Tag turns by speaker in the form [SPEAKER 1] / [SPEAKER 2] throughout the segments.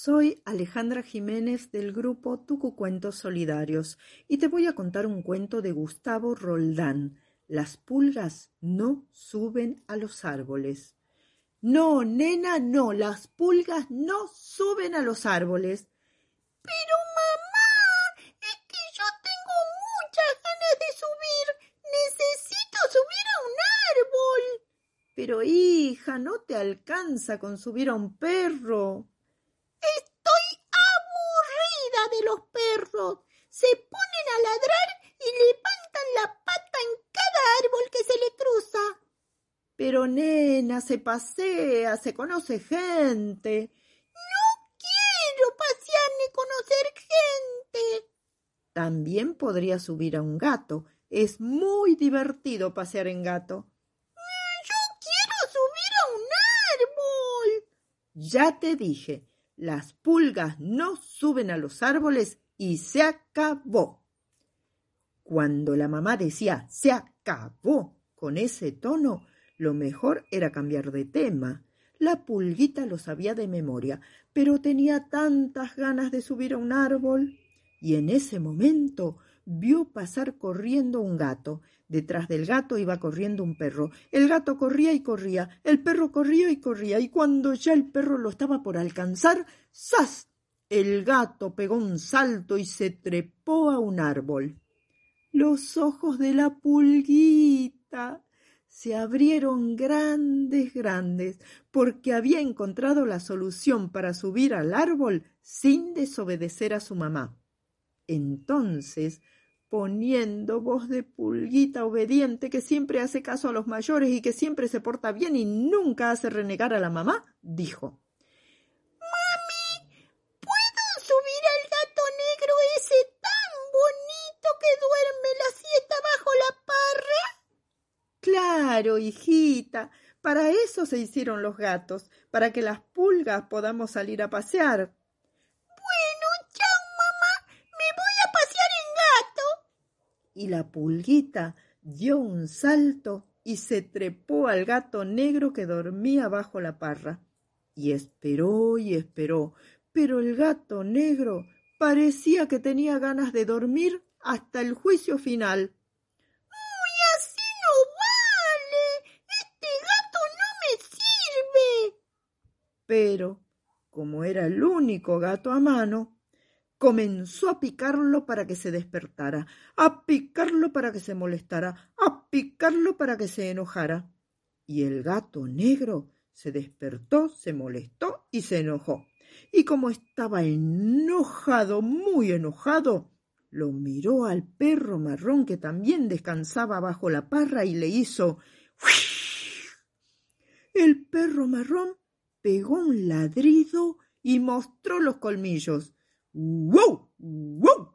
[SPEAKER 1] Soy Alejandra Jiménez del grupo Tucucuentos Solidarios y te voy a contar un cuento de Gustavo Roldán. Las pulgas no suben a los árboles. No, nena, no, las pulgas no suben a los árboles.
[SPEAKER 2] Pero mamá, es que yo tengo muchas ganas de subir. Necesito subir a un árbol.
[SPEAKER 1] Pero hija, no te alcanza con subir a un perro.
[SPEAKER 2] los perros. Se ponen a ladrar y levantan la pata en cada árbol que se le cruza.
[SPEAKER 1] Pero nena, se pasea, se conoce gente.
[SPEAKER 2] No quiero pasear ni conocer gente.
[SPEAKER 1] También podría subir a un gato. Es muy divertido pasear en gato.
[SPEAKER 2] Yo quiero subir a un árbol.
[SPEAKER 1] Ya te dije, las pulgas no suben a los árboles y se acabó. Cuando la mamá decía se acabó con ese tono, lo mejor era cambiar de tema. La pulguita lo sabía de memoria, pero tenía tantas ganas de subir a un árbol. Y en ese momento vio pasar corriendo un gato. Detrás del gato iba corriendo un perro. El gato corría y corría, el perro corría y corría, y cuando ya el perro lo estaba por alcanzar, ¡zas! El gato pegó un salto y se trepó a un árbol. Los ojos de la pulguita se abrieron grandes, grandes, porque había encontrado la solución para subir al árbol sin desobedecer a su mamá. Entonces poniendo voz de pulguita obediente que siempre hace caso a los mayores y que siempre se porta bien y nunca hace renegar a la mamá, dijo
[SPEAKER 2] Mami, ¿puedo subir al gato negro ese tan bonito que duerme la siesta bajo la parra?
[SPEAKER 1] Hijita, para eso se hicieron los gatos, para que las pulgas podamos salir a pasear. y la pulguita dio un salto y se trepó al gato negro que dormía bajo la parra. Y esperó y esperó, pero el gato negro parecía que tenía ganas de dormir hasta el juicio final.
[SPEAKER 2] ¡Uy, así no vale! Este gato no me sirve.
[SPEAKER 1] Pero, como era el único gato a mano, comenzó a picarlo para que se despertara, a picarlo para que se molestara, a picarlo para que se enojara. Y el gato negro se despertó, se molestó y se enojó. Y como estaba enojado, muy enojado, lo miró al perro marrón que también descansaba bajo la parra y le hizo El perro marrón pegó un ladrido y mostró los colmillos. ¡Wow! ¡Wow!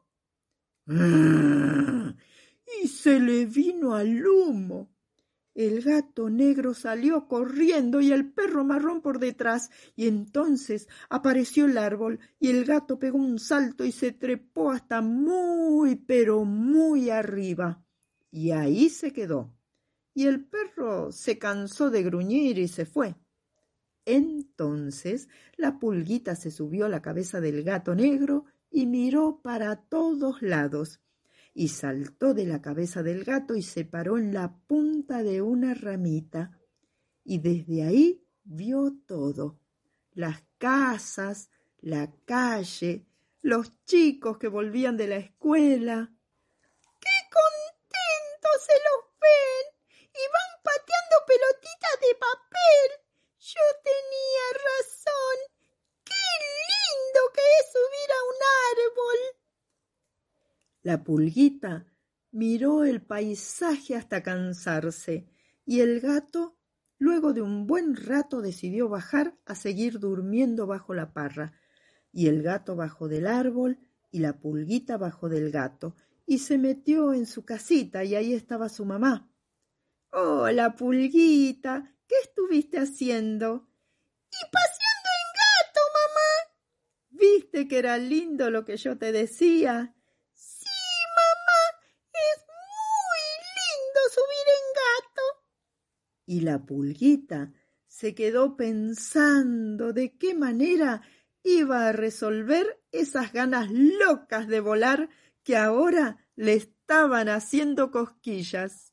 [SPEAKER 1] Y se le vino al humo. El gato negro salió corriendo y el perro marrón por detrás, y entonces apareció el árbol, y el gato pegó un salto y se trepó hasta muy, pero muy arriba. Y ahí se quedó. Y el perro se cansó de gruñir y se fue. Entonces la pulguita se subió a la cabeza del gato negro y miró para todos lados, y saltó de la cabeza del gato y se paró en la punta de una ramita, y desde ahí vio todo, las casas, la calle, los chicos que volvían de la escuela.
[SPEAKER 2] ¡Qué contentos se los ven! Y van pateando pelotitas de papel. Yo tenía razón. ¡Qué lindo que es subir a un árbol!
[SPEAKER 1] La pulguita miró el paisaje hasta cansarse y el gato, luego de un buen rato, decidió bajar a seguir durmiendo bajo la parra. Y el gato bajó del árbol y la pulguita bajó del gato y se metió en su casita y ahí estaba su mamá. Hola, pulguita, ¿Qué estuviste haciendo?
[SPEAKER 2] Y paseando en gato, mamá.
[SPEAKER 1] ¿Viste que era lindo lo que yo te decía?
[SPEAKER 2] Sí, mamá. Es muy lindo subir en gato.
[SPEAKER 1] Y la pulguita se quedó pensando de qué manera iba a resolver esas ganas locas de volar que ahora le estaban haciendo cosquillas.